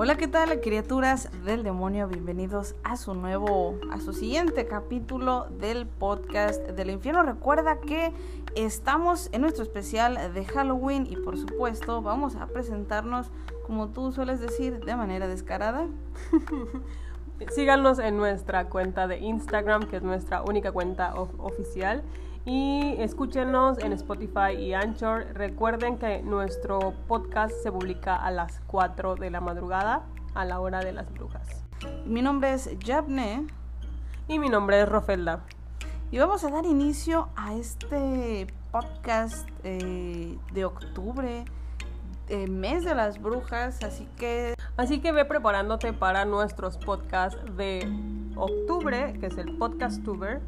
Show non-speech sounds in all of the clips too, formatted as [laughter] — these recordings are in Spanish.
Hola, ¿qué tal, criaturas del demonio? Bienvenidos a su nuevo, a su siguiente capítulo del podcast del infierno. Recuerda que estamos en nuestro especial de Halloween y por supuesto vamos a presentarnos, como tú sueles decir, de manera descarada. [laughs] Síganos en nuestra cuenta de Instagram, que es nuestra única cuenta oficial. Y escúchenos en Spotify y Anchor. Recuerden que nuestro podcast se publica a las 4 de la madrugada, a la hora de las brujas. Mi nombre es Jabne. Y mi nombre es Rofelda. Y vamos a dar inicio a este podcast eh, de octubre, eh, mes de las brujas, así que... Así que ve preparándote para nuestros podcasts de octubre, que es el podcast tuber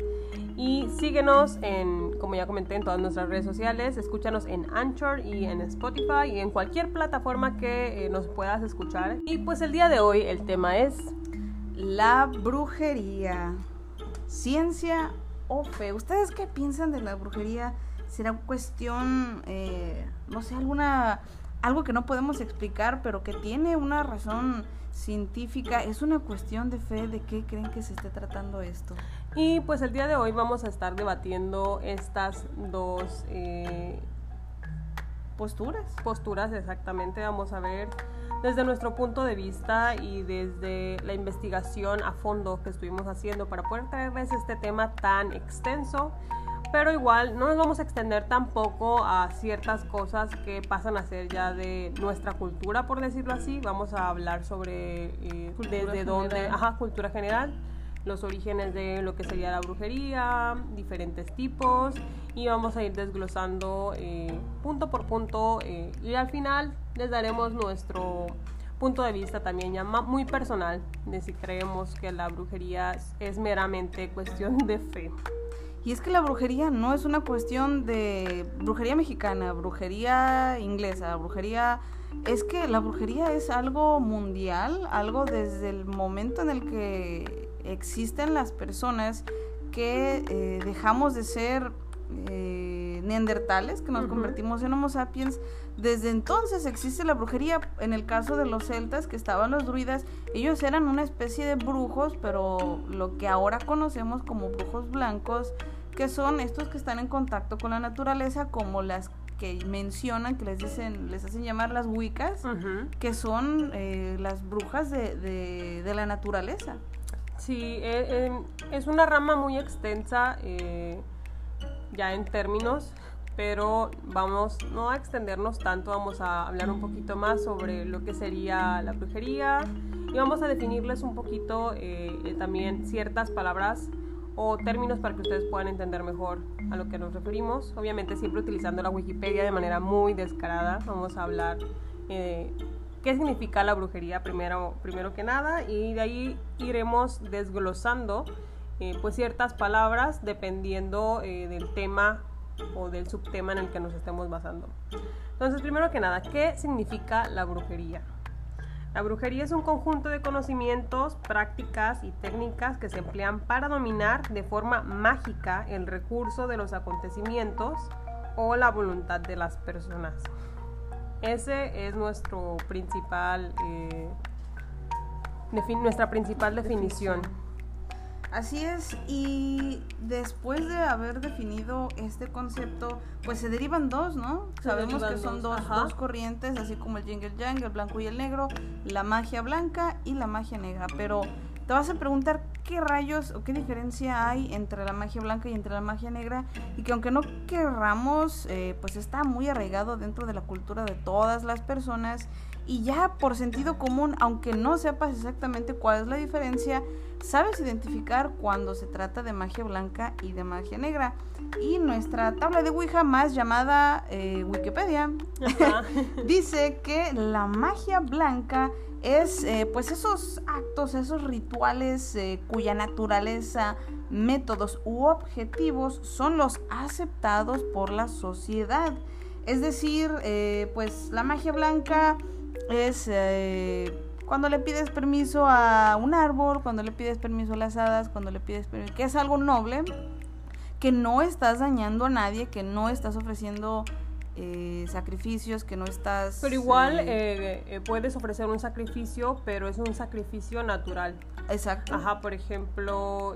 y síguenos en, como ya comenté, en todas nuestras redes sociales. Escúchanos en Anchor y en Spotify y en cualquier plataforma que eh, nos puedas escuchar. Y pues el día de hoy el tema es la brujería. Ciencia o fe. ¿Ustedes qué piensan de la brujería? ¿Será cuestión, eh, no sé, alguna algo que no podemos explicar, pero que tiene una razón científica? ¿Es una cuestión de fe? ¿De qué creen que se esté tratando esto? Y pues el día de hoy vamos a estar debatiendo estas dos eh, posturas. Posturas, exactamente. Vamos a ver desde nuestro punto de vista y desde la investigación a fondo que estuvimos haciendo para poder traerles este tema tan extenso pero igual no nos vamos a extender tampoco a ciertas cosas que pasan a ser ya de nuestra cultura, por decirlo así. Vamos a hablar sobre eh, desde dónde, ajá, cultura general, los orígenes de lo que sería la brujería, diferentes tipos, y vamos a ir desglosando eh, punto por punto, eh, y al final les daremos nuestro punto de vista también ya muy personal de si creemos que la brujería es meramente cuestión de fe. Y es que la brujería no es una cuestión de brujería mexicana, brujería inglesa, brujería... Es que la brujería es algo mundial, algo desde el momento en el que existen las personas que eh, dejamos de ser eh, neandertales, que nos convertimos en Homo sapiens. Desde entonces existe la brujería. En el caso de los celtas, que estaban los druidas, ellos eran una especie de brujos, pero lo que ahora conocemos como brujos blancos, que son estos que están en contacto con la naturaleza, como las que mencionan, que les dicen, les hacen llamar las wicas, que son eh, las brujas de, de, la naturaleza. Sí, eh, es una rama muy extensa. Eh, ya en términos, pero vamos no a extendernos tanto, vamos a hablar un poquito más sobre lo que sería la brujería y vamos a definirles un poquito eh, también ciertas palabras o términos para que ustedes puedan entender mejor a lo que nos referimos. Obviamente siempre utilizando la Wikipedia de manera muy descarada. Vamos a hablar eh, qué significa la brujería primero, primero que nada y de ahí iremos desglosando eh, pues ciertas palabras dependiendo eh, del tema o del subtema en el que nos estemos basando. Entonces, primero que nada, ¿qué significa la brujería? La brujería es un conjunto de conocimientos, prácticas y técnicas que se emplean para dominar de forma mágica el recurso de los acontecimientos o la voluntad de las personas. Ese es nuestro principal, eh, nuestra principal definición. Así es, y después de haber definido este concepto, pues se derivan dos, ¿no? Sabemos que son dos, dos, corrientes, así como el jingle yang, el blanco y el negro, la magia blanca y la magia negra. Pero te vas a preguntar qué rayos o qué diferencia hay entre la magia blanca y entre la magia negra, y que aunque no querramos, eh, pues está muy arraigado dentro de la cultura de todas las personas, y ya por sentido común, aunque no sepas exactamente cuál es la diferencia, sabes identificar cuando se trata de magia blanca y de magia negra. Y nuestra tabla de Ouija más llamada eh, Wikipedia [laughs] dice que la magia blanca es eh, pues esos actos, esos rituales eh, cuya naturaleza, métodos u objetivos son los aceptados por la sociedad. Es decir, pues la magia blanca es cuando le pides permiso a un árbol, cuando le pides permiso a las hadas, cuando le pides permiso, que es algo noble, que no estás dañando a nadie, que no estás ofreciendo eh, sacrificios, que no estás... Pero igual eh, eh, puedes ofrecer un sacrificio, pero es un sacrificio natural. Exacto. Ajá, por ejemplo,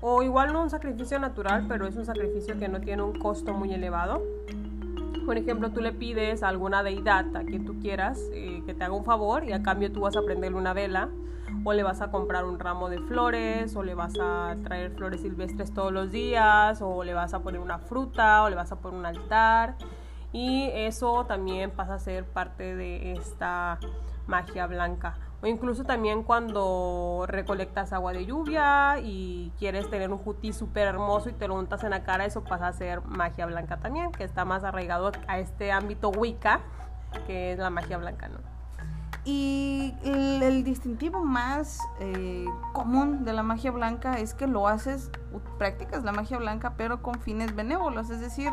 o igual no un sacrificio natural, pero es un sacrificio que no tiene un costo muy elevado. Por ejemplo, tú le pides a alguna deidad, a quien tú quieras, que te haga un favor y a cambio tú vas a prenderle una vela o le vas a comprar un ramo de flores, o le vas a traer flores silvestres todos los días, o le vas a poner una fruta, o le vas a poner un altar. Y eso también pasa a ser parte de esta magia blanca. O incluso también cuando recolectas agua de lluvia y quieres tener un jutí súper hermoso y te lo untas en la cara, eso pasa a ser magia blanca también, que está más arraigado a este ámbito Wicca, que es la magia blanca, ¿no? Y el, distintivo más eh, común de la magia blanca es que lo haces, practicas la magia blanca, pero con fines benévolos, es decir,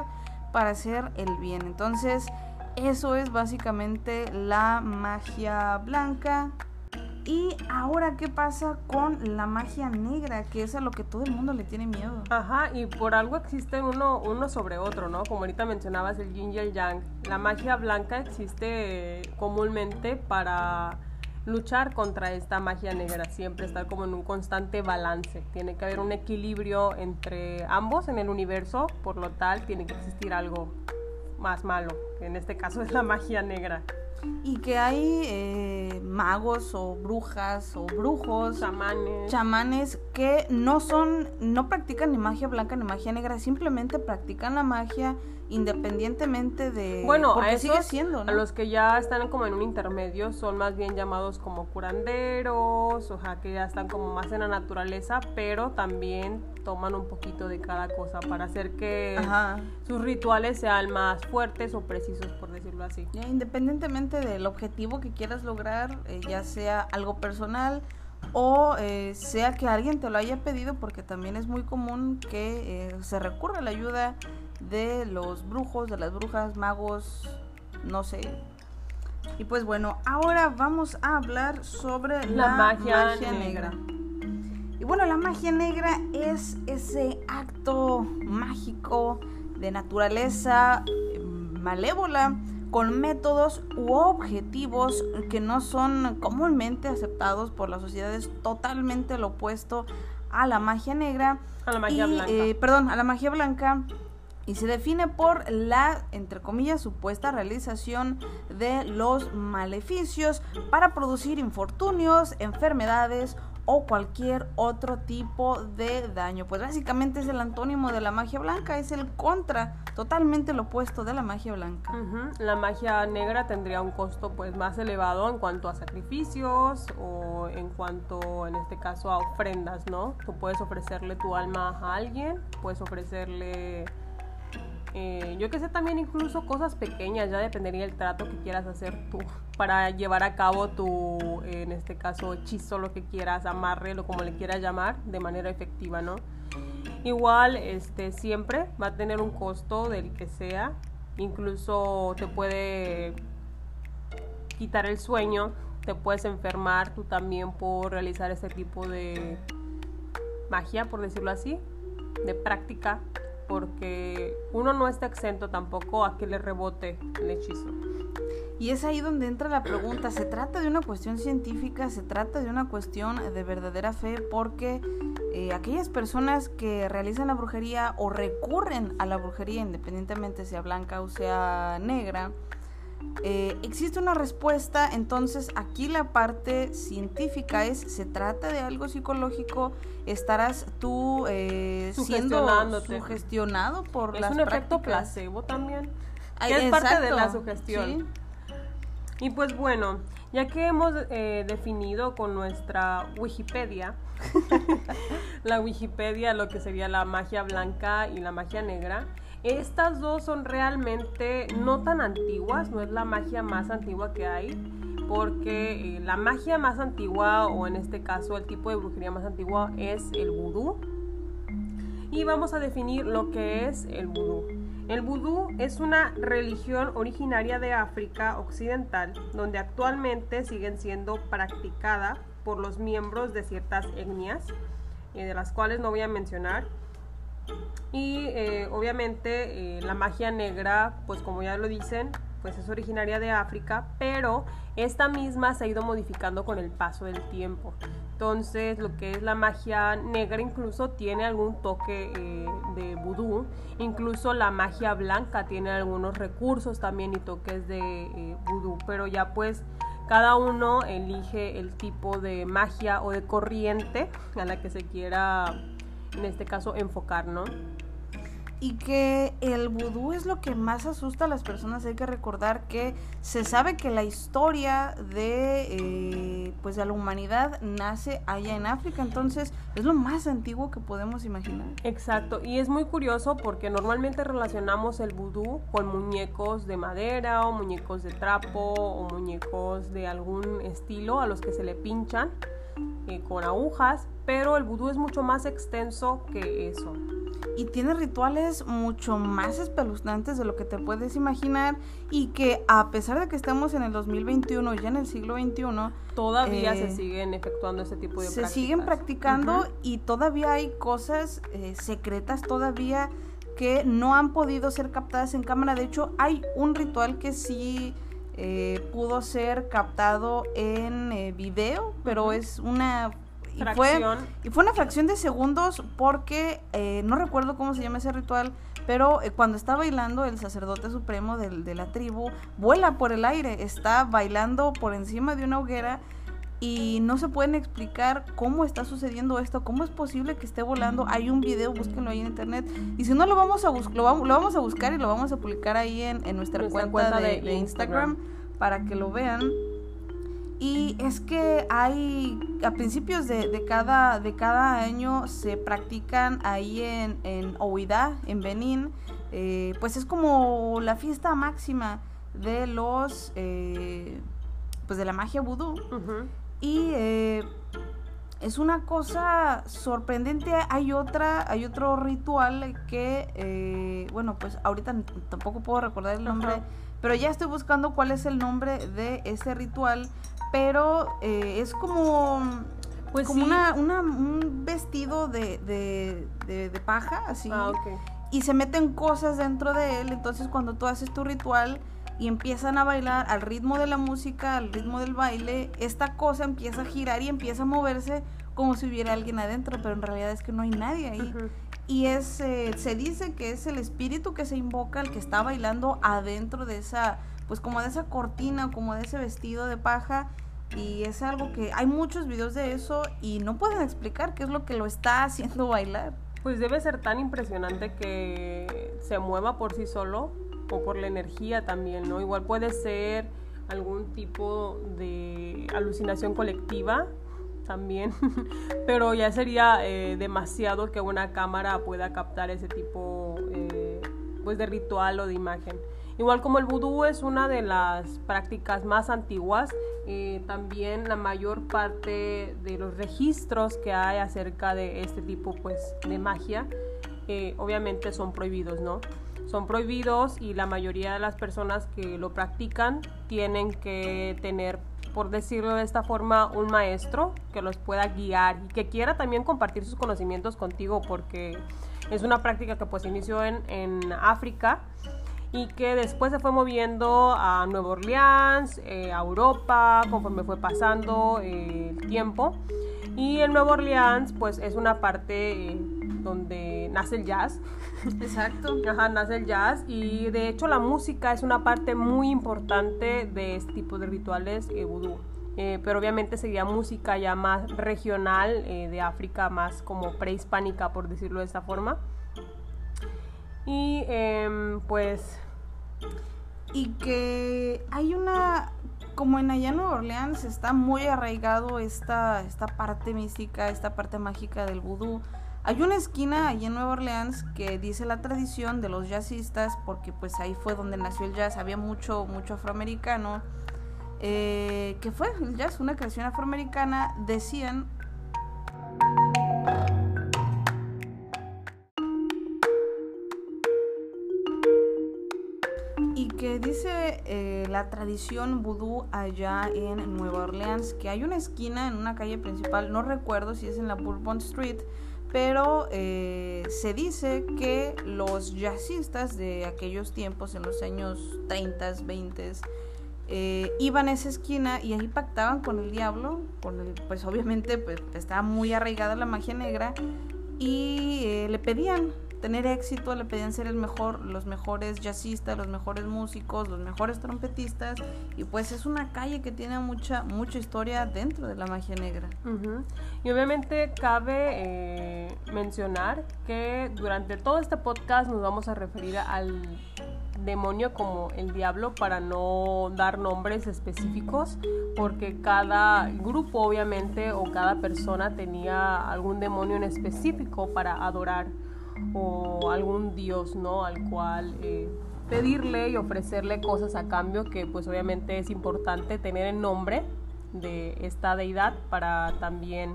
para hacer el bien. Entonces, eso es básicamente la magia blanca. Y ahora, ¿qué pasa con la magia negra? Que es a lo que todo el mundo le tiene miedo. Ajá, y por algo existen uno, uno sobre otro, ¿no? Como ahorita mencionabas el yin y yang. La magia blanca existe comúnmente para luchar contra esta magia negra, siempre estar como en un constante balance. Tiene que haber un equilibrio entre ambos en el universo, por lo tal tiene que existir algo más malo, que en este caso es la magia negra. Y que hay eh, magos o brujas o brujos, chamanes. chamanes que no son, no practican ni magia blanca ni magia negra, simplemente practican la magia independientemente de bueno a sigue siendo a los que ya están como en un intermedio son más bien llamados como curanderos o sea que ya están como más en la naturaleza pero también toman un poquito de cada cosa para hacer que sus rituales sean más fuertes o precisos por decirlo así. Independientemente del objetivo que quieras lograr eh, ya sea algo personal o eh, sea que alguien te lo haya pedido porque también es muy común que eh, se recurra a la ayuda de los brujos, de las brujas, magos, no sé. Y pues bueno, ahora vamos a hablar sobre la, magia, negra. Y bueno, la magia negra es ese acto mágico de naturaleza eh, malévola con métodos u objetivos que no son comúnmente aceptados por la sociedad, es totalmente lo opuesto a la magia negra. A la magia blanca. Eh, perdón, a la magia blanca y se define por la, entre comillas, supuesta realización de los maleficios para producir infortunios, enfermedades o cualquier otro tipo de daño. Pues básicamente es el antónimo de la magia blanca, es el contra, totalmente lo opuesto de la magia blanca. La magia negra tendría un costo pues más elevado en cuanto a sacrificios o en cuanto en este caso a ofrendas, ¿no? Tú puedes ofrecerle tu alma a alguien, puedes ofrecerle eh, yo que sé también incluso cosas pequeñas, ya dependería del trato que quieras hacer tú para llevar a cabo tu, en este caso, hechizo, lo que quieras, amarre, lo como le quieras llamar, de manera efectiva, ¿no? Igual, este, siempre va a tener un costo del que sea, incluso te puede quitar el sueño, te puedes enfermar tú también por realizar este tipo de magia, por decirlo así, de práctica porque uno no está exento tampoco a que le rebote el hechizo. Y es ahí donde entra la pregunta, ¿se trata de una cuestión científica? ¿Se trata de una cuestión de verdadera fe? Porque eh, aquellas personas que realizan la brujería o recurren a la brujería, independientemente sea blanca o sea negra, eh, existe una respuesta, entonces aquí la parte científica es, se trata de algo psicológico, estarás tú eh, siendo sugestionado por es un efecto placebo también, es parte de la sugestión. Y pues bueno, ya que hemos eh, definido con nuestra Wikipedia, [laughs] la Wikipedia lo que sería la magia blanca y la magia negra, estas dos son realmente no tan antiguas, no es la magia más antigua que hay, porque eh, la magia más antigua, o en este caso el tipo de brujería más antigua, es el vudú. Y vamos a definir lo que es el vudú. El vudú es una religión originaria de África Occidental, donde actualmente siguen siendo practicada por los miembros de ciertas etnias, eh, de las cuales no voy a mencionar, Y eh, obviamente eh, la magia negra, pues como ya lo dicen, pues es originaria de África, pero esta misma se ha ido modificando con el paso del tiempo. Entonces, lo que es la magia negra incluso tiene algún toque eh, de vudú. Incluso la magia blanca tiene algunos recursos también y toques de vudú. Pero ya pues cada uno elige el tipo de magia o de corriente a la que se quiera, en este caso, enfocar, ¿no? y que el vudú es lo que más asusta a las personas. Hay que recordar que se sabe que la historia de eh, pues de la humanidad nace allá en África, entonces es lo más antiguo que podemos imaginar. Exacto, y es muy curioso porque normalmente relacionamos el vudú con muñecos de madera o muñecos de trapo o muñecos de algún estilo a los que se le pinchan eh, con agujas, pero el vudú es mucho más extenso que eso. Y tiene rituales mucho más espeluznantes de lo que te puedes imaginar y que a pesar de que estamos en el 2021, ya en el siglo XXI, todavía se eh, siguen efectuando ese tipo de se siguen practicando y todavía hay cosas eh, secretas todavía que no han podido ser captadas en cámara. De hecho, hay un ritual que sí eh, pudo ser captado en video, pero es una y fue, y fue una fracción de segundos porque eh, no recuerdo cómo se llama ese ritual, pero eh, cuando está bailando el sacerdote supremo de la tribu, vuela por el aire, está bailando por encima de una hoguera y no se pueden explicar cómo está sucediendo esto, cómo es posible que esté volando. Hay un video, búsquenlo ahí en internet. Y si no, lo vamos a, lo vamos, a buscar y lo vamos a publicar ahí en, nuestra, cuenta, de, Instagram para que lo vean. Y es que hay, a principios de, cada, de cada año se practican ahí en, en en Benín, eh, pues es como la fiesta máxima de los, eh, pues de la magia vudú. Y eh, es una cosa sorprendente. Hay otra, hay otro ritual que, bueno, pues ahorita tampoco puedo recordar el nombre. Pero ya estoy buscando cuál es el nombre de ese ritual pero eh, es como, pues como una, un vestido de, de, paja, así. Ah, y se meten cosas dentro de él, entonces cuando tú haces tu ritual y empiezan a bailar al ritmo de la música, al ritmo del baile, esta cosa empieza a girar y empieza a moverse como si hubiera alguien adentro, pero en realidad es que no hay nadie ahí. Y es, eh, se dice que es el espíritu que se invoca, el que está bailando adentro de esa pues como de esa cortina, como de ese vestido de paja. Y es algo que hay muchos videos de eso y no pueden explicar qué es lo que lo está haciendo bailar. Pues debe ser tan impresionante que se mueva por sí solo o por la energía también, ¿no? Igual puede ser algún tipo de alucinación colectiva también, [laughs] pero ya sería eh, demasiado que una cámara pueda captar ese tipo eh, pues de ritual o de imagen. Igual como el vudú es una de las prácticas más antiguas, eh, también la mayor parte de los registros que hay acerca de este tipo pues, de magia, eh, obviamente son prohibidos, ¿no? Son prohibidos y la mayoría de las personas que lo practican tienen que tener, por decirlo de esta forma, un maestro que los pueda guiar y que quiera también compartir sus conocimientos contigo porque es una práctica que pues inició en, en África y que después se fue moviendo a Nueva Orleans, eh, a Europa, conforme fue pasando eh, el tiempo. Y en Nueva Orleans, pues es una parte eh, donde nace el jazz. [laughs] Exacto. Ajá, nace el jazz. Y de hecho, la música es una parte muy importante de este tipo de rituales vudú. pero obviamente sería música ya más regional de África, más como prehispánica, por decirlo de esta forma. Y em, pues... Y que hay una... Como en allá Nueva Orleans está muy arraigado esta, esta parte mística, esta parte mágica del vudú. Hay una esquina allá en Nueva Orleans que dice la tradición de los jazzistas, porque pues ahí fue donde nació el jazz, había mucho, mucho afroamericano, eh, que fue el jazz, una creación afroamericana, decían que dice eh, la tradición vudú allá en Nueva Orleans, que hay una esquina en una calle principal, no recuerdo si es en la Bourbon Street, pero eh, se dice que los jazzistas de aquellos tiempos, en los años 30, 20, eh, iban a esa esquina y ahí pactaban con el diablo, pues obviamente pues, estaba muy arraigada la magia negra y eh, le pedían tener éxito, le pedían ser el mejor, los mejores jazzistas, los mejores músicos, los mejores trompetistas y pues es una calle que tiene mucha mucha historia dentro de la magia negra. Y obviamente cabe eh, mencionar que durante todo este podcast nos vamos a referir al demonio como el diablo para no dar nombres específicos porque cada grupo obviamente o cada persona tenía algún demonio en específico para adorar o algún dios, ¿no? Al cual eh, pedirle y ofrecerle cosas a cambio, que pues obviamente es importante tener el nombre de esta deidad para también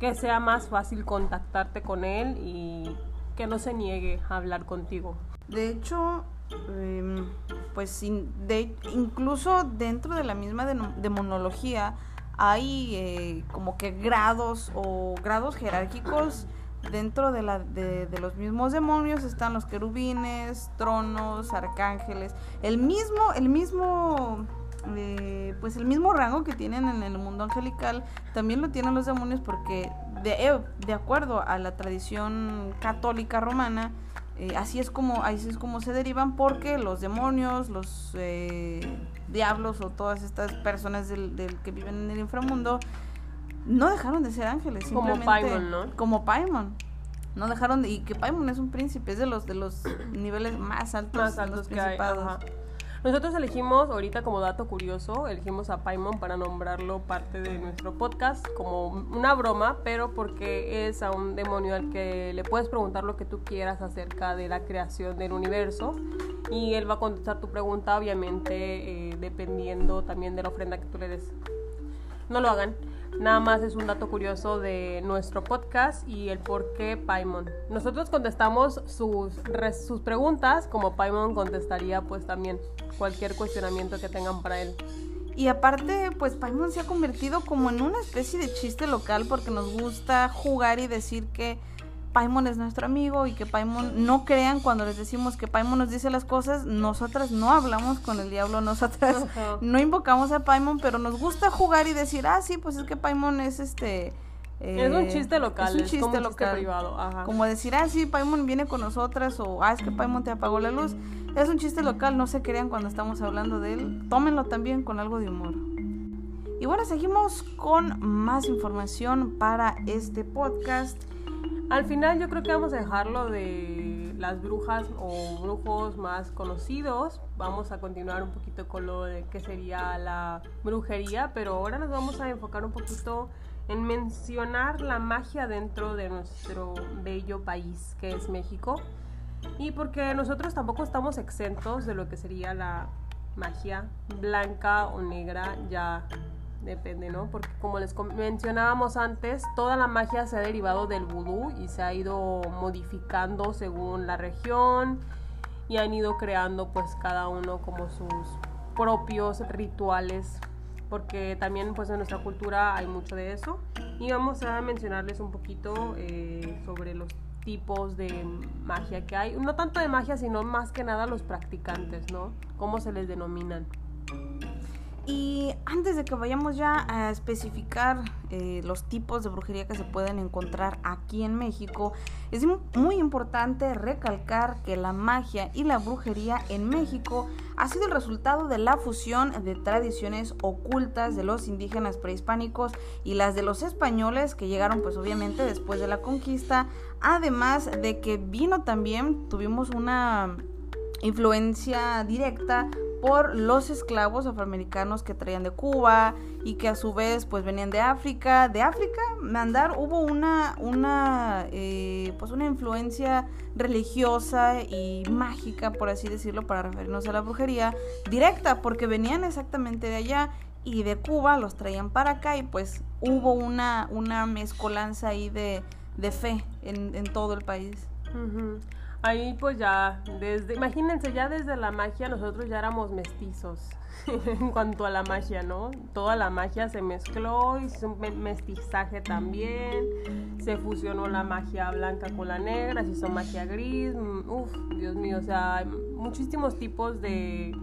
que sea más fácil contactarte con él y que no se niegue a hablar contigo. De hecho, em, pues de, incluso dentro de la misma demonología hay eh, como que grados o grados jerárquicos dentro de, la, de, los mismos demonios están los querubines, tronos, arcángeles, el mismo, el mismo, eh, pues el mismo rango que tienen en el mundo angelical, también lo tienen los demonios porque de, eh, de acuerdo a la tradición católica romana, eh, así es como así es como se derivan porque los demonios, los diablos o todas estas personas del, del que viven en el inframundo no dejaron de ser ángeles. Como Paimon, ¿no? Como Paimon. No dejaron de... Y que Paimon es un príncipe, es de los, de los [clears throat] niveles más altos, más altos que hay. Nosotros elegimos, ahorita como dato curioso, elegimos a Paimon para nombrarlo parte de nuestro podcast como una broma, pero porque es a un demonio al que le puedes preguntar lo que tú quieras acerca de la creación del universo y él va a contestar tu pregunta, obviamente, eh, dependiendo también de la ofrenda que tú le des. No lo hagan. Nada más es un dato curioso de nuestro podcast y el por qué Paimon. Nosotros contestamos sus, sus preguntas como Paimon contestaría pues también cualquier cuestionamiento que tengan para él. Y aparte, pues Paimon se ha convertido como en una especie de chiste local porque nos gusta jugar y decir que Paimon es nuestro amigo y que Paimon no crean cuando les decimos que Paimon nos dice las cosas, nosotras no hablamos con el diablo, nosotras no invocamos a Paimon, pero nos gusta jugar y decir, ah, sí, pues es que Paimon es este... es un chiste local, es un chiste, local. privado. Como decir, ah, sí, Paimon viene con nosotras o, ah, es que Paimon te apagó la luz. Es un chiste local, no se crean cuando estamos hablando de él. Tómenlo también con algo de humor. Y bueno, seguimos con más información para este podcast. Al final yo creo que vamos a dejarlo de las brujas o brujos más conocidos. Vamos a continuar un poquito con lo de qué sería la brujería, pero ahora nos vamos a enfocar un poquito en mencionar la magia dentro de nuestro bello país que es México. Y porque nosotros tampoco estamos exentos de lo que sería la magia blanca o negra ya depende, ¿no? Porque como les mencionábamos antes, toda la magia se ha derivado del vudú y se ha ido modificando según la región y han ido creando pues cada uno como sus propios rituales porque también pues en nuestra cultura hay mucho de eso. Y vamos a mencionarles un poquito eh, sobre los tipos de magia que hay. No tanto de magia sino más que nada los practicantes no cómo se les denominan y antes de que vayamos ya a especificar eh, los tipos de brujería que se pueden encontrar aquí en México, es muy importante recalcar que la magia y la brujería en México ha sido el resultado de la fusión de tradiciones ocultas de los indígenas prehispánicos y las de los españoles que llegaron pues obviamente después de la conquista, además de que vino también, tuvimos una influencia directa por los esclavos afroamericanos que traían de Cuba y que a su vez pues venían de África. De África, mandar hubo una, una, eh, pues una influencia religiosa y mágica, por así decirlo, para referirnos a la brujería, directa, porque venían exactamente de allá y de Cuba los traían para acá y pues hubo una, una mezcolanza ahí de, fe en, todo el país. Ahí pues ya, desde, imagínense, ya desde la magia nosotros ya éramos mestizos [laughs] en cuanto a la magia, ¿no? Toda la magia se mezcló, hizo un mestizaje también, se fusionó la magia blanca con la negra, se hizo magia gris, mm, uff, Dios mío, o sea, muchísimos tipos de,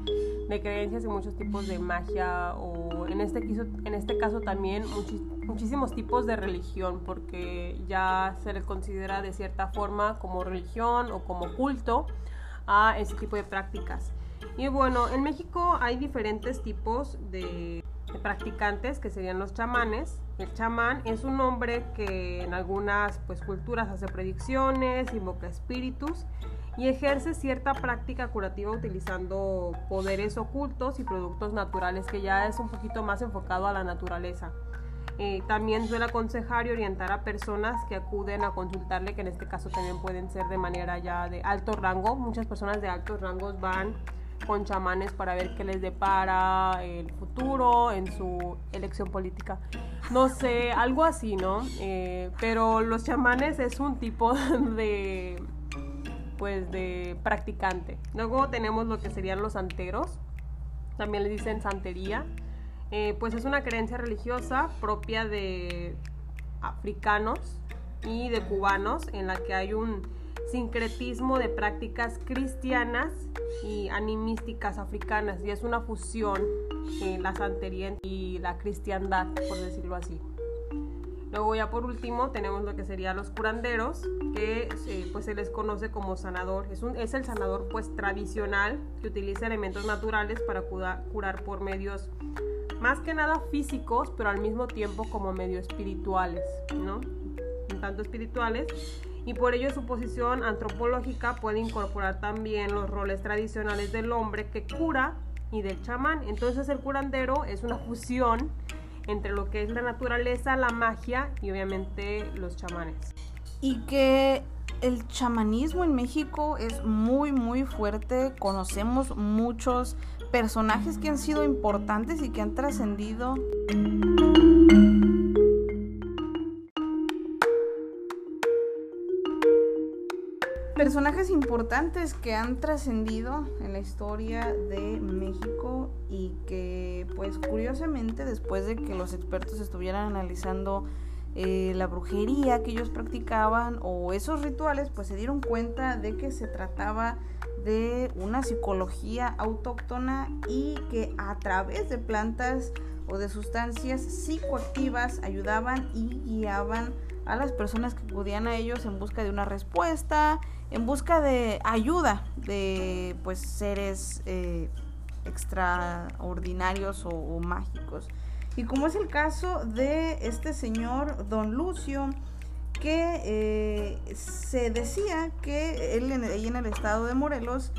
de creencias y muchos tipos de magia, o en este, en este caso también muchísimos tipos de religión, porque ya se le considera de cierta forma como religión o como culto a ese tipo de prácticas. Y bueno, en México hay diferentes tipos de, practicantes que serían los chamanes. El chamán es un hombre que en algunas pues, culturas hace predicciones, invoca espíritus y ejerce cierta práctica curativa utilizando poderes ocultos y productos naturales que ya es un poquito más enfocado a la naturaleza. Eh, también suele aconsejar y orientar a personas que acuden a consultarle, que en este caso también pueden ser de manera ya de alto rango. Muchas personas de altos rangos van con chamanes para ver qué les depara el futuro en su elección política. No sé, algo así, ¿no? Eh, pero los chamanes es un tipo [laughs] de, pues, de practicante. Luego tenemos lo que serían los santeros, también les dicen santería. Eh, pues es una creencia religiosa propia de africanos y de cubanos en la que hay un sincretismo de prácticas cristianas y animísticas africanas y es una fusión en la santería y la cristiandad, por decirlo así. Luego ya por último tenemos lo que serían los curanderos, que eh, pues se les conoce como sanador. Es, un, es el sanador pues tradicional que utiliza elementos naturales para curar, curar por medios más que nada físicos, pero al mismo tiempo como medio espirituales, ¿no? Un tanto espirituales y por ello su posición antropológica puede incorporar también los roles tradicionales del hombre que cura y del chamán. Entonces el curandero es una fusión entre lo que es la naturaleza, la magia y obviamente los chamanes. Y que el chamanismo en México es muy muy fuerte, conocemos muchos personajes que han sido importantes y que han trascendido. personajes importantes que han trascendido en la historia de México y que pues curiosamente después de que los expertos estuvieran analizando eh, la brujería que ellos practicaban o esos rituales pues se dieron cuenta de que se trataba una psicología autóctona y que a través de plantas o de sustancias psicoactivas ayudaban y guiaban a las personas que acudían a ellos en busca de una respuesta, en busca de ayuda de pues seres eh, extraordinarios o, mágicos. Y como es el caso de este señor Don Lucio, que eh, se decía que él en, en el estado de Morelos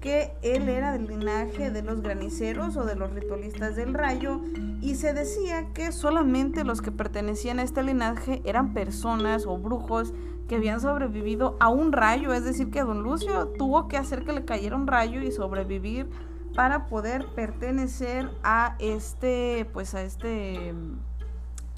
que él era del linaje de los graniceros o de los ritualistas del rayo y se decía que solamente los que pertenecían a este linaje eran personas o brujos que habían sobrevivido a un rayo, es decir, que don Lucio tuvo que hacer que le cayera un rayo y sobrevivir para poder pertenecer a este, pues a este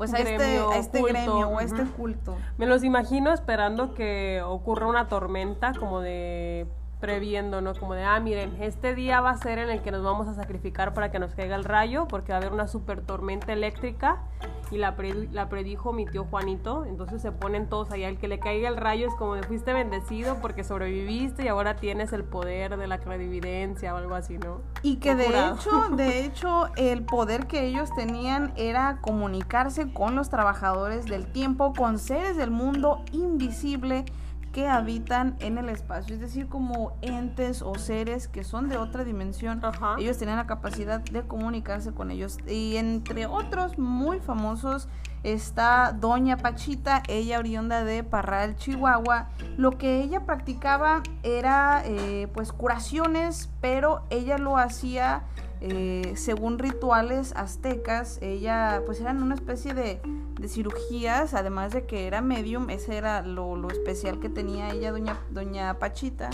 pues a este, a este gremio o a este culto. Me los imagino esperando que ocurra una tormenta como de previendo, ¿no? Como de, ah, miren, este día va a ser en el que nos vamos a sacrificar para que nos caiga el rayo, porque va a haber una super tormenta eléctrica y la, la predijo mi tío Juanito, entonces se ponen todos allá, el que le caiga el rayo es como de fuiste bendecido porque sobreviviste y ahora tienes el poder de la clarividencia o algo así, ¿no? Y que de hecho, de [laughs] hecho, el poder que ellos tenían era comunicarse con los trabajadores del tiempo, con seres del mundo invisible que habitan en el espacio, es decir, como entes o seres que son de otra dimensión. Ellos tenían la capacidad de comunicarse con ellos. Y entre otros muy famosos está Doña Pachita, ella oriunda de Parral, Chihuahua. Lo que ella practicaba era eh, pues curaciones, pero ella lo hacía eh, según rituales aztecas, ella pues eran una especie de, cirugías, además de que era medium, ese era lo, especial que tenía ella, doña, doña Pachita.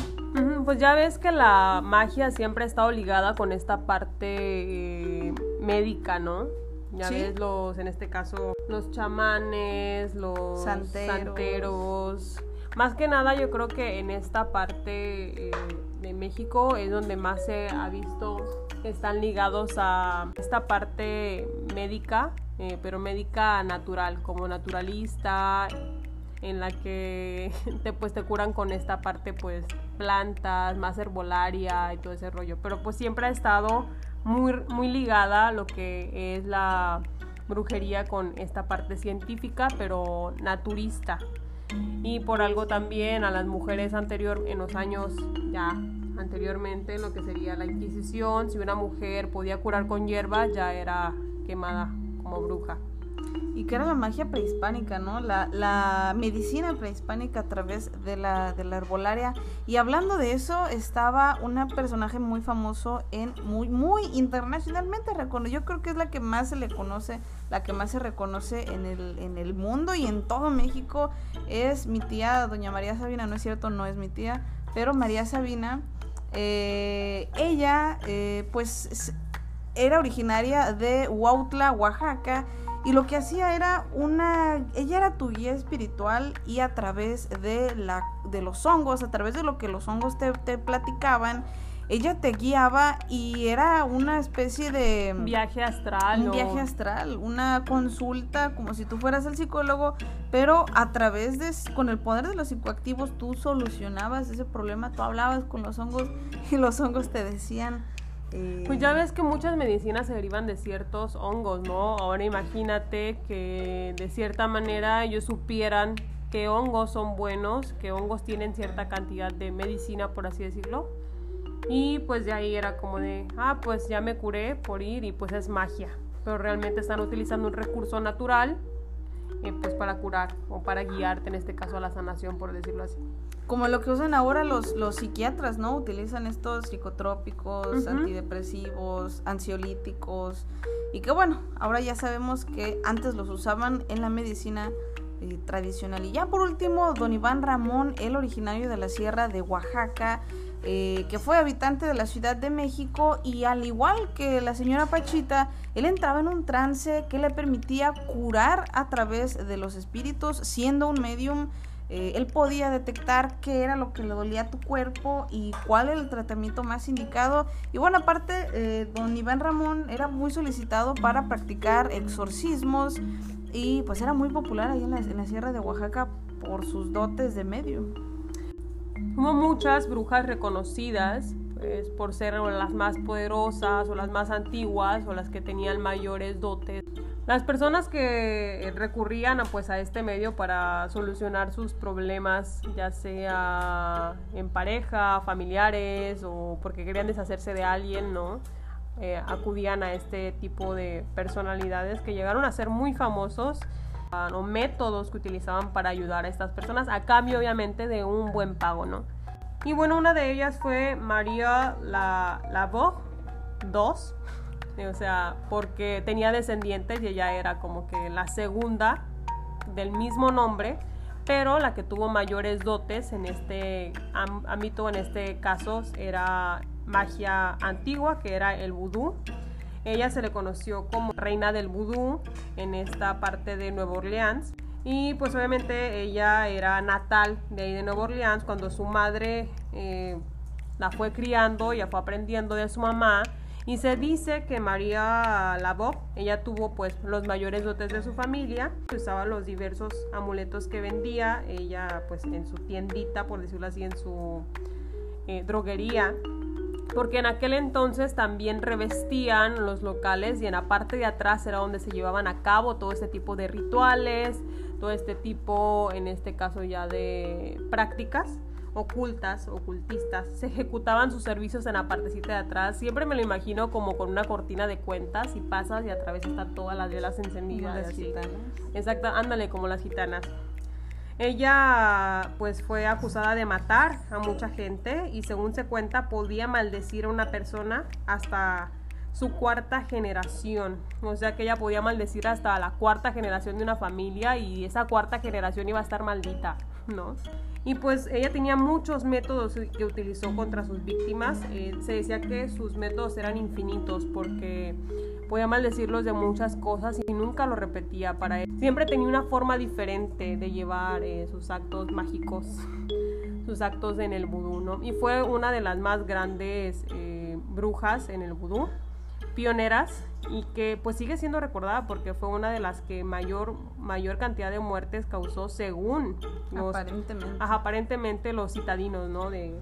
pues ya ves que la magia siempre ha estado ligada con esta parte eh, médica, ¿no? Ya ves los, en este caso, los chamanes, los santeros Más que nada yo creo que en esta parte eh, de México es donde más se ha visto que están ligados a esta parte médica, eh, pero médica natural, como naturalista, en la que [laughs] te, pues, te curan con esta parte pues plantas, más herbolaria y todo ese rollo. Pero pues siempre ha estado muy, muy ligada lo que es la brujería con esta parte científica, pero naturista y por algo también a las mujeres anterior en los años ya anteriormente lo que sería la Inquisición, si una mujer podía curar con hierba ya era quemada bruja y que era la magia prehispánica, ¿no? La, la medicina prehispánica a través de la, de la herbolaria. Y hablando de eso, estaba un personaje muy famoso en muy, muy internacionalmente reconocido. Yo creo que es la que más se le conoce, la que más se reconoce en el, en el mundo y en todo México. Es mi tía, doña María Sabina, no es cierto, no es mi tía, pero María Sabina, eh, ella, eh, pues, era originaria de Huautla, Oaxaca y lo que hacía era una, ella era tu guía espiritual y a través de, la, de los hongos, a través de lo que los hongos te, te platicaban, ella te guiaba y era una especie de viaje astral. Un viaje astral, una consulta como si tú fueras el psicólogo, pero a través de, con el poder de los psicoactivos tú solucionabas ese problema, tú hablabas con los hongos y los hongos te decían pues ya ves que muchas medicinas se derivan de ciertos hongos, ¿no? Ahora imagínate que de cierta manera ellos supieran qué hongos son buenos, qué hongos tienen cierta cantidad de medicina, por así decirlo. Y pues de ahí era como de, ah, pues ya me curé por ir y pues es magia. Pero realmente están utilizando un recurso natural eh, pues para curar o para guiarte en este caso a la sanación, por decirlo así como lo que usan ahora los, los psiquiatras, ¿no? Utilizan estos psicotrópicos, antidepresivos, ansiolíticos. Y que bueno, ahora ya sabemos que antes los usaban en la medicina eh, tradicional. Y ya por último, don Iván Ramón, el originario de la Sierra de Oaxaca, eh, que fue habitante de la Ciudad de México y al igual que la señora Pachita, él entraba en un trance que le permitía curar a través de los espíritus, siendo un medium eh, él podía detectar qué era lo que le dolía a tu cuerpo y cuál era el tratamiento más indicado. Y bueno, aparte, eh, don Iván Ramón era muy solicitado para practicar exorcismos y pues era muy popular ahí en la, en la Sierra de Oaxaca por sus dotes de medio. Hubo muchas brujas reconocidas pues, por ser las más poderosas o las más antiguas o las que tenían mayores dotes las personas que recurrían a, pues, a este medio para solucionar sus problemas, ya sea en pareja, familiares o porque querían deshacerse de alguien, ¿no? Eh, acudían a este tipo de personalidades que llegaron a ser muy famosos o métodos que utilizaban para ayudar a estas personas a cambio obviamente de un buen pago, ¿no? Y bueno, una de ellas fue María la, la II, o sea, porque tenía descendientes y ella era como que la segunda del mismo nombre, pero la que tuvo mayores dotes en este ámbito, en este caso, era magia antigua, que era el vudú. Ella se le conoció como reina del vudú en esta parte de Nueva Orleans. Y pues obviamente ella era natal de ahí de Nueva Orleans cuando su madre eh, la fue criando, ya fue aprendiendo de su mamá y se dice que María Lavó, ella tuvo pues los mayores dotes de su familia, usaba los diversos amuletos que vendía, ella pues en su tiendita, por decirlo así, en su eh, droguería, porque en aquel entonces también revestían los locales y en la parte de atrás era donde se llevaban a cabo todo este tipo de rituales, todo este tipo, en este caso ya de prácticas ocultas, ocultistas, se ejecutaban sus servicios en la partecita de atrás. Siempre me lo imagino como con una cortina de cuentas y pasas y a través están todas las velas encendidas. Como las gitanas. Exacto, ándale, como las gitanas. Ella pues fue acusada de matar a mucha gente y según se cuenta podía maldecir a una persona hasta su cuarta generación. O sea que ella podía maldecir hasta la cuarta generación de una familia y esa cuarta generación iba a estar maldita. ¿no? Y pues ella tenía muchos métodos que utilizó contra sus víctimas. Eh, se decía que sus métodos eran infinitos porque podía maldecirlos de muchas cosas y nunca lo repetía para él. Siempre tenía una forma diferente de llevar eh, sus actos mágicos, sus actos en el vudú. Y fue una de las más grandes eh, brujas en el vudú, pioneras y que pues sigue siendo recordada porque fue una de las que mayor mayor cantidad de muertes causó según los, aparentemente. Aparentemente los citadinos no de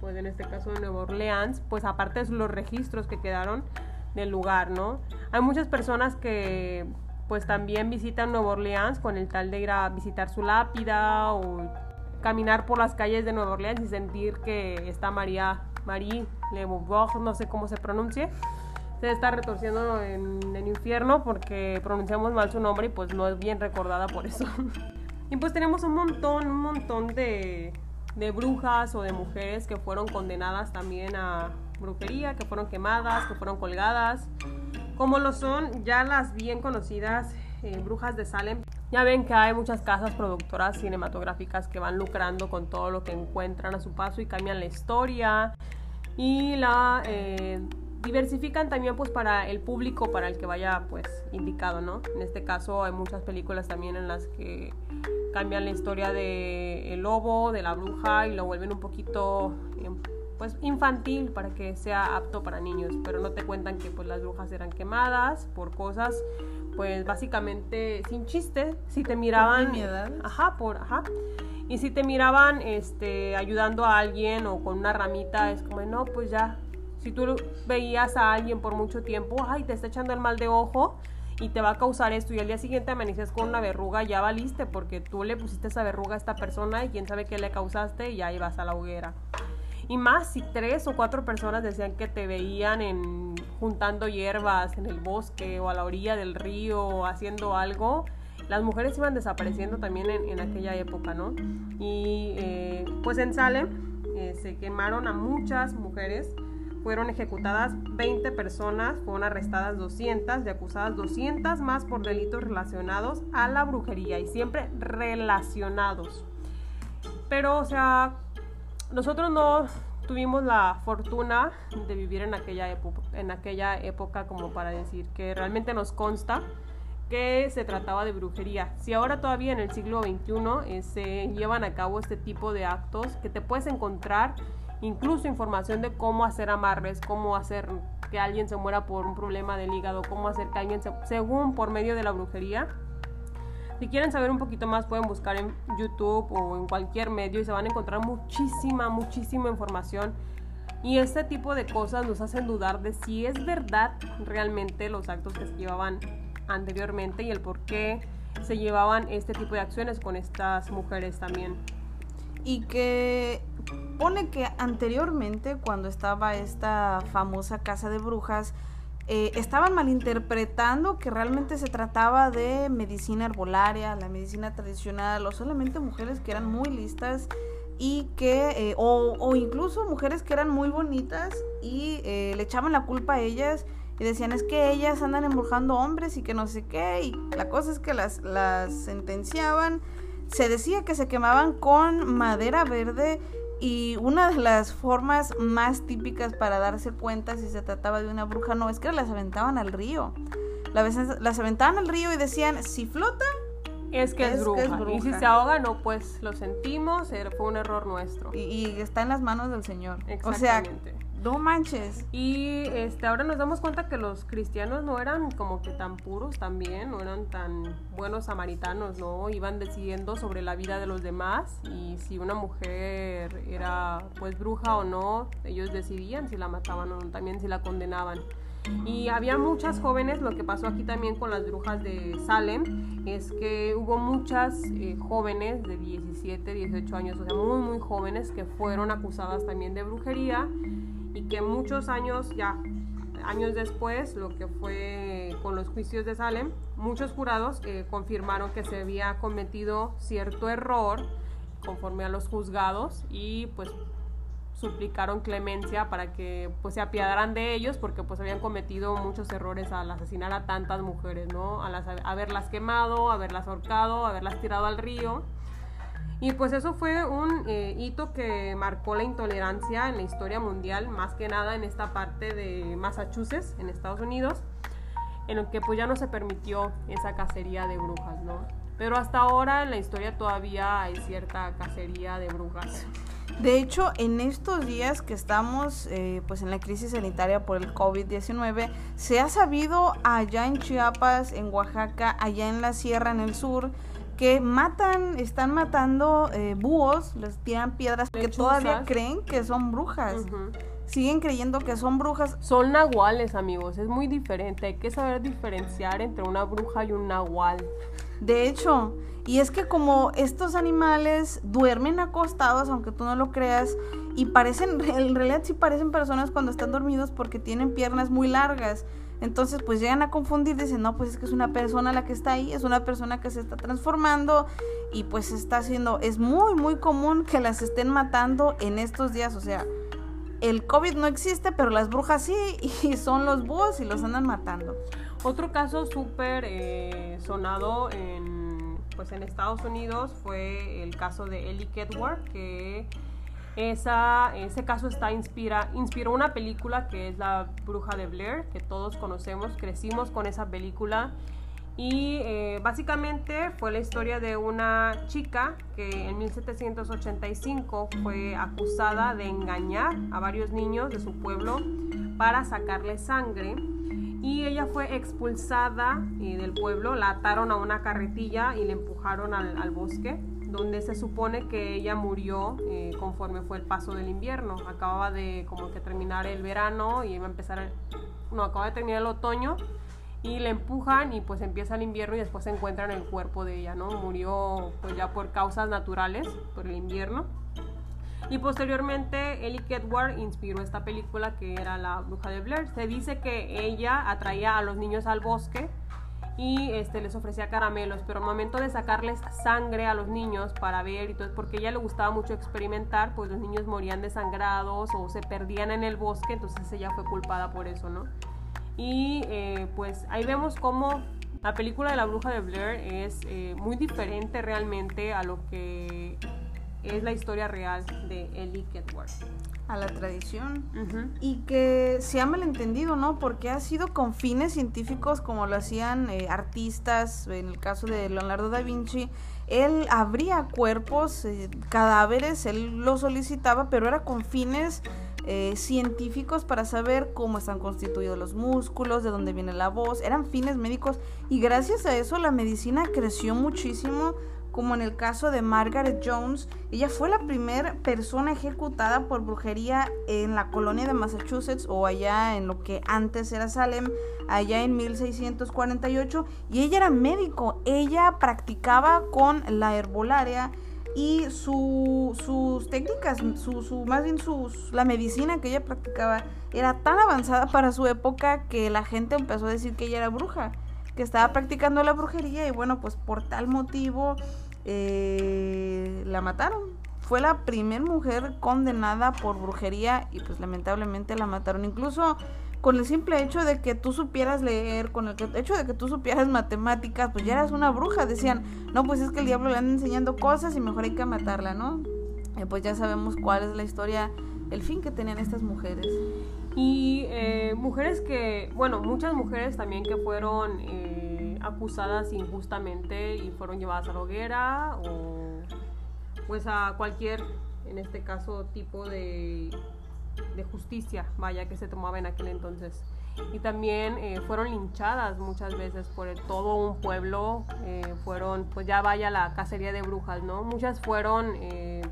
pues en este caso de Nueva Orleans pues aparte de los registros que quedaron del lugar no hay muchas personas que pues también visitan Nueva Orleans con el tal de ir a visitar su lápida o caminar por las calles de Nueva Orleans y sentir que está María Marie Le no sé cómo se pronuncie se está retorciendo en el infierno porque pronunciamos mal su nombre y pues no es bien recordada por eso. [laughs] y pues tenemos un montón, un montón de, de brujas o de mujeres que fueron condenadas también a brujería, que fueron quemadas, que fueron colgadas, como lo son ya las bien conocidas eh, brujas de Salem. Ya ven que hay muchas casas productoras cinematográficas que van lucrando con todo lo que encuentran a su paso y cambian la historia y la... Eh, diversifican también pues para el público para el que vaya pues indicado, ¿no? En este caso hay muchas películas también en las que cambian la historia de el lobo, de la bruja y lo vuelven un poquito em, pues infantil para que sea apto para niños, pero no te cuentan que pues las brujas eran quemadas por cosas pues básicamente sin chiste, si te miraban ajá, por ajá. Y si te miraban este ayudando a alguien o con una ramita es como, no, pues ya si tú veías a alguien por mucho tiempo, ay, te está echando el mal de ojo y te va a causar esto y al día siguiente amaneces con una verruga, ya valiste porque tú le pusiste esa verruga a esta persona y quién sabe qué le causaste y ahí vas a la hoguera. Y más si tres o cuatro personas decían que te veían en, juntando hierbas en el bosque o a la orilla del río haciendo algo, las mujeres iban desapareciendo también en, aquella época, ¿no? Y eh, pues en Salem eh, se quemaron a muchas mujeres fueron ejecutadas 20 personas, fueron arrestadas 200 y acusadas 200 más por delitos relacionados a la brujería y siempre relacionados. Pero, o sea, nosotros no tuvimos la fortuna de vivir en aquella, época, en aquella época como para decir que realmente nos consta que se trataba de brujería. Si ahora todavía en el siglo XXI eh, se llevan a cabo este tipo de actos que te puedes encontrar incluso información de cómo hacer amarres, cómo hacer que alguien se muera por un problema del hígado, cómo hacer que alguien se, según por medio de la brujería. Si quieren saber un poquito más pueden buscar en YouTube o en cualquier medio y se van a encontrar muchísima, muchísima información. Y este tipo de cosas nos hacen dudar de si es verdad realmente los actos que se llevaban anteriormente y el por qué se llevaban este tipo de acciones con estas mujeres también. Y que pone que anteriormente, cuando estaba esta famosa casa de brujas, eh, estaban malinterpretando que realmente se trataba de medicina herbolaria, la medicina tradicional, o solamente mujeres que eran muy listas y que, eh, o, incluso mujeres que eran muy bonitas y eh, le echaban la culpa a ellas y decían es que ellas andan embrujando hombres y que no sé qué, y la cosa es que las, las sentenciaban. Se decía que se quemaban con madera verde y una de las formas más típicas para darse cuenta si se trataba de una bruja no es que las aventaban al río. Las, aventaban al río y decían, si flota, es que es, bruja. Y si se ahoga, no, pues lo sentimos, fue un error nuestro. Y, está en las manos del Señor. O sea, no manches. Y este, ahora nos damos cuenta que los cristianos no eran como que tan puros también, no eran tan buenos samaritanos, ¿no? Iban decidiendo sobre la vida de los demás y si una mujer era pues bruja o no, ellos decidían si la mataban o no, también si la condenaban. Y había muchas jóvenes, lo que pasó aquí también con las brujas de Salem, es que hubo muchas eh, jóvenes de 17, 18 años, o sea, muy, muy jóvenes que fueron acusadas también de brujería y que muchos años ya, años después, lo que fue con los juicios de Salem, muchos jurados eh, confirmaron que se había cometido cierto error conforme a los juzgados y pues suplicaron clemencia para que pues se apiadaran de ellos porque pues habían cometido muchos errores al asesinar a tantas mujeres, ¿no? A las, haberlas quemado, haberlas ahorcado, haberlas tirado al río Y pues eso fue un eh, hito que marcó la intolerancia en la historia mundial, más que nada en esta parte de Massachusetts, en Estados Unidos, en el que pues ya no se permitió esa cacería de brujas, ¿no? Pero hasta ahora en la historia todavía hay cierta cacería de brujas. De hecho, en estos días que estamos eh, pues en la crisis sanitaria por el COVID-19, se ha sabido allá en Chiapas, en Oaxaca, allá en la sierra, en el sur, que matan, están matando eh, búhos, les tiran piedras, que todavía creen que son brujas. Siguen creyendo que son brujas. Son nahuales, amigos, es muy diferente. Hay que saber diferenciar entre una bruja y un nahual. De hecho, y es que como estos animales duermen acostados, aunque tú no lo creas, y parecen, [laughs] en realidad sí parecen personas cuando están dormidos porque tienen piernas muy largas. Entonces, pues llegan a confundir, dicen, no, pues es que es una persona la que está ahí, es una persona que se está transformando y pues está haciendo, es muy, muy común que las estén matando en estos días, o sea, el COVID no existe, pero las brujas sí, y [laughs] son los búhos y los andan matando. Otro caso súper eh, sonado en, pues en Estados Unidos fue el caso de Ellie Kedward, que ese caso está inspira, inspiró una película que es La Bruja de Blair, que todos conocemos, crecimos con esa película. Y eh, básicamente fue la historia de una chica que en 1785 fue acusada de engañar a varios niños de su pueblo para sacarle sangre. Y ella fue expulsada eh, del pueblo, la ataron a una carretilla y le empujaron al bosque donde se supone que ella murió eh, conforme fue el paso del invierno. Acababa de como que terminar el verano y iba a empezar, el, no, acaba de terminar el otoño y le empujan y pues empieza el invierno y después se encuentran el cuerpo de ella, ¿no? Murió pues ya por causas naturales, por el invierno. Y posteriormente Ellie Kedward inspiró esta película que era La Bruja de Blair. Se dice que ella atraía a los niños al bosque y este, les ofrecía caramelos, pero al momento de sacarles sangre a los niños para ver y todo, porque a ella le gustaba mucho experimentar, pues los niños morían desangrados o se perdían en el bosque, entonces ella fue culpada por eso, ¿no? Y eh, pues ahí vemos cómo la película de la bruja de Blair es eh, muy diferente realmente a lo que es la historia real de Ellie Kedward a la tradición. Y que se ha malentendido, ¿no? Porque ha sido con fines científicos como lo hacían eh, artistas, en el caso de Leonardo da Vinci, él abría cuerpos, eh, cadáveres, él lo solicitaba, pero era con fines eh, científicos para saber cómo están constituidos los músculos, de dónde viene la voz, eran fines médicos. Y gracias a eso la medicina creció muchísimo como en el caso de Margaret Jones, ella fue la primera persona ejecutada por brujería en la colonia de Massachusetts o allá en lo que antes era Salem, allá en 1648, y ella era médico, ella practicaba con la herbolaria y sus técnicas, su, más bien sus, la medicina que ella practicaba era tan avanzada para su época que la gente empezó a decir que ella era bruja, que estaba practicando la brujería y bueno, pues por tal motivo eh, la mataron. Fue la primera mujer condenada por brujería y pues lamentablemente la mataron. Incluso con el simple hecho de que tú supieras leer, con el hecho de que tú supieras matemáticas, pues ya eras una bruja. Decían, no, pues es que el diablo le anda enseñando cosas y mejor hay que matarla, ¿no? pues ya sabemos cuál es la historia, el fin que tenían estas mujeres. Y eh, mujeres que, bueno, muchas mujeres también que fueron... Eh, acusadas injustamente y fueron llevadas a la hoguera o pues a cualquier, en este caso, tipo de, de justicia, vaya, que se tomaba en aquel entonces. Y también eh, fueron linchadas muchas veces por todo un pueblo, eh, fueron, pues ya vaya la cacería de brujas, ¿no? Muchas fueron... Eh,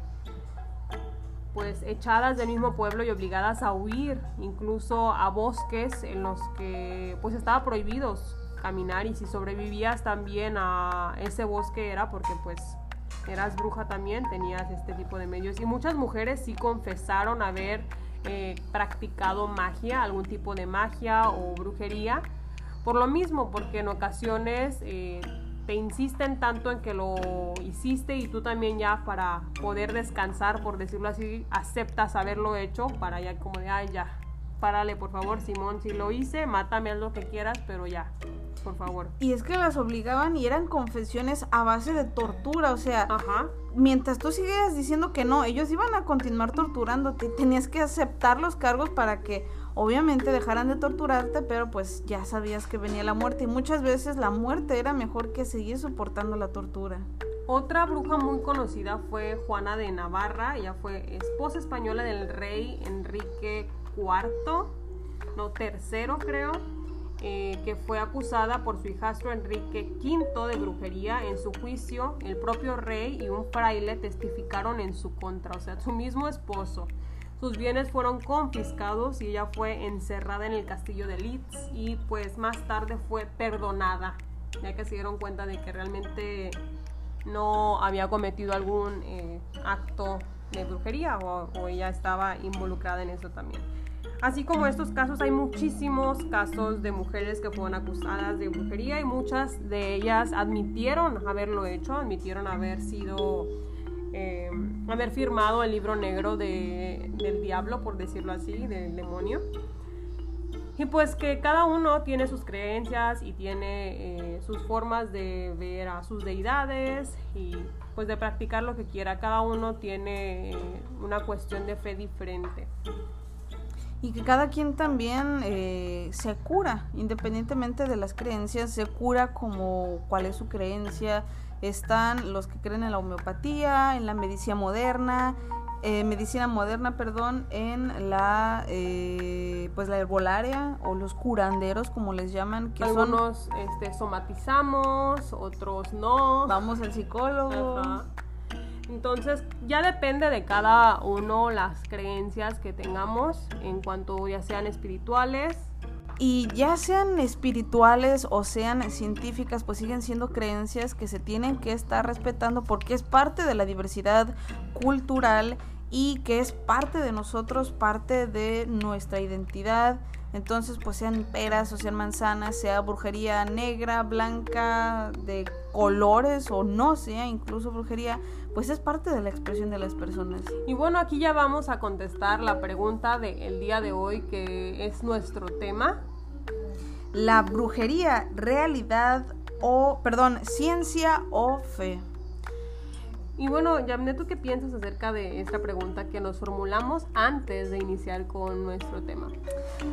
pues echadas del mismo pueblo y obligadas a huir, incluso a bosques en los que pues estaba prohibidos caminar y si sobrevivías también a ese bosque era porque pues eras bruja también, tenías este tipo de medios. Y muchas mujeres sí confesaron haber eh, practicado magia, algún tipo de magia o brujería. Por lo mismo, porque en ocasiones eh, te insisten tanto en que lo hiciste y tú también ya para poder descansar, por decirlo así, aceptas haberlo hecho para ya como de, ay, ya, párale por favor, Simón, si lo hice, mátame, haz lo que quieras, pero ya. Por favor. Y es que las obligaban y eran confesiones a base de tortura, o sea, mientras tú sigues diciendo que no, ellos iban a continuar torturándote, tenías que aceptar los cargos para que obviamente dejaran de torturarte, pero pues ya sabías que venía la muerte y muchas veces la muerte era mejor que seguir soportando la tortura. Otra bruja muy conocida fue Juana de Navarra, ella fue esposa española del rey Enrique IV, no tercero creo, eh, que fue acusada por su hijastro Enrique V de brujería. En su juicio, el propio rey y un fraile testificaron en su contra, o sea, su mismo esposo. Sus bienes fueron confiscados y ella fue encerrada en el castillo de Leeds y pues más tarde fue perdonada, ya que se dieron cuenta de que realmente no había cometido algún eh, acto de brujería o, ella estaba involucrada en eso también. Así como estos casos, hay muchísimos casos de mujeres que fueron acusadas de brujería y muchas de ellas admitieron haberlo hecho, admitieron haber sido, eh, haber firmado el libro negro del diablo, por decirlo así, del demonio. Y pues que cada uno tiene sus creencias y tiene eh, sus formas de ver a sus deidades y pues de practicar lo que quiera. Cada uno tiene eh, una cuestión de fe diferente. Y que cada quien también eh, se cura, independientemente de las creencias, se cura como cuál es su creencia. Están los que creen en la homeopatía, en la medicina moderna, eh, medicina moderna, perdón, en la eh, pues la herbolaria o los curanderos como les llaman, que algunos este, somatizamos, otros no. Vamos al psicólogo. Entonces ya depende de cada uno las creencias que tengamos en cuanto ya sean espirituales y ya sean espirituales o sean científicas, pues siguen siendo creencias que se tienen que estar respetando porque es parte de la diversidad cultural y que es parte de nosotros, parte de nuestra identidad. Entonces, pues sean peras o sean manzanas, sea brujería negra, blanca, de colores o no sea incluso brujería, pues es parte de la expresión de las personas. Y bueno, aquí ya vamos a contestar la pregunta del día de hoy, que es nuestro tema. La brujería, realidad o, perdón, ciencia o fe. Y bueno, Yamne, ¿tú qué piensas acerca de esta pregunta que nos formulamos antes de iniciar con nuestro tema?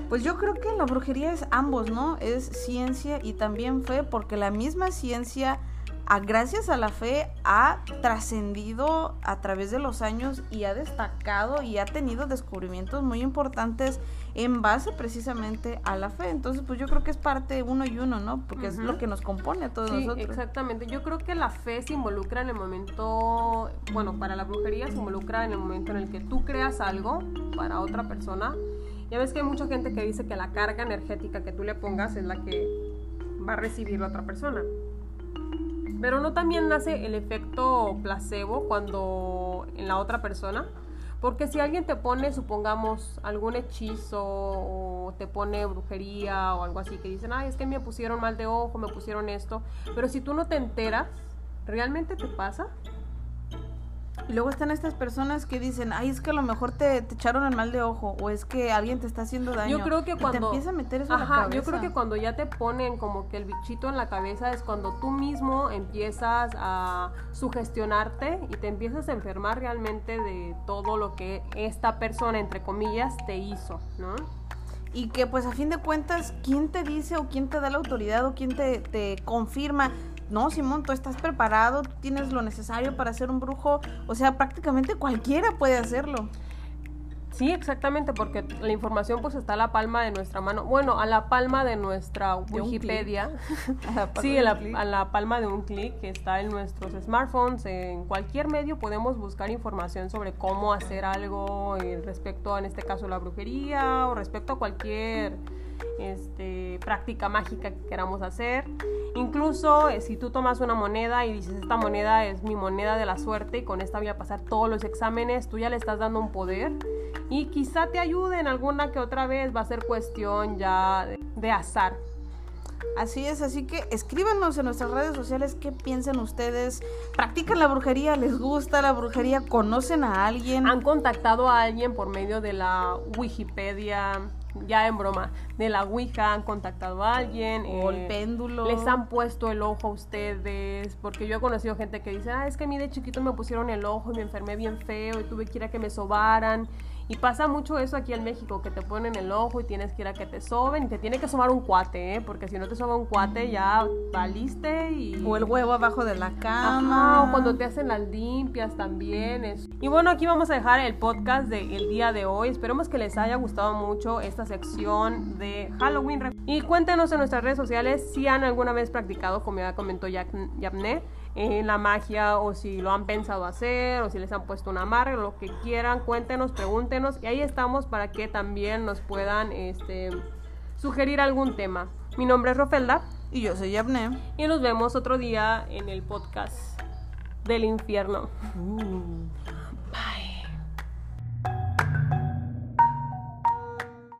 Pues yo creo que la brujería es ambos, ¿no? Es ciencia y también fe, porque la misma ciencia gracias a la fe ha trascendido a través de los años y ha destacado y ha tenido descubrimientos muy importantes en base precisamente a la fe. Entonces, pues yo creo que es parte uno y uno, ¿no? Porque es lo que nos compone a todos sí, nosotros. Exactamente. Yo creo que la fe se involucra en el momento, bueno, para la brujería se involucra en el momento en el que tú creas algo para otra persona. Ya ves que hay mucha gente que dice que la carga energética que tú le pongas es la que va a recibir la otra persona. Pero no también nace el efecto placebo cuando en la otra persona. Porque si alguien te pone, supongamos, algún hechizo o te pone brujería o algo así, que dicen, ay, es que me pusieron mal de ojo, me pusieron esto, pero si tú no te enteras, ¿realmente te pasa? Y luego están estas personas que dicen, ay, es que a lo mejor te, echaron el mal de ojo o es que alguien te está haciendo daño. Yo creo que cuando... te empieza a meter eso en la cabeza. Yo creo que cuando ya te ponen como que el bichito en la cabeza es cuando tú mismo empiezas a sugestionarte y te empiezas a enfermar realmente de todo lo que esta persona, entre comillas, te hizo, ¿no? y que pues a fin de cuentas, ¿quién te dice o quién te da la autoridad o quién te, te confirma no, Simón, tú estás preparado, tienes lo necesario para ser un brujo. O sea, prácticamente cualquiera puede hacerlo. Sí, exactamente, porque la información pues está a la palma de nuestra mano. Bueno, a la palma de nuestra Wikipedia. sí, [laughs] a la, a la, palma de un clic que está en nuestros smartphones. En cualquier medio podemos buscar información sobre cómo hacer algo respecto, en este caso, la brujería o respecto a cualquier este, práctica mágica que queramos hacer. Incluso eh, si tú tomas una moneda y dices, esta moneda es mi moneda de la suerte y con esta voy a pasar todos los exámenes, tú ya le estás dando un poder y quizá te ayuden alguna que otra vez, va a ser cuestión ya de, azar. Así es, así que escríbanos en nuestras redes sociales qué piensan ustedes. ¿Practican la brujería? ¿Les gusta la brujería? ¿Conocen a alguien? ¿Han contactado a alguien por medio de la Wikipedia? Ya en broma, de la Ouija han contactado a alguien. O el eh, péndulo. Les han puesto el ojo a ustedes. Porque yo he conocido gente que dice, ah, es que a mí de chiquito me pusieron el ojo y me enfermé bien feo y tuve que ir a que me sobaran. Y pasa mucho eso aquí en México, que te ponen el ojo y tienes que ir a que te soben y te tiene que sobar un cuate, ¿eh? Porque si no te soba un cuate ya valiste y... O el huevo abajo de la cama. o cuando te hacen las limpias también. Y bueno, aquí vamos a dejar el podcast del día de hoy. Esperemos que les haya gustado mucho esta sección de Halloween. Y cuéntenos en nuestras redes sociales si han alguna vez practicado, como ya comentó Yapne, en la magia o si lo han pensado hacer o si les han puesto una amarre, lo que quieran, cuéntenos, pregúntenos y ahí estamos para que también nos puedan este, sugerir algún tema. Mi nombre es Rofelda. Y yo soy Yabne. Y nos vemos otro día en el podcast del infierno. Uh.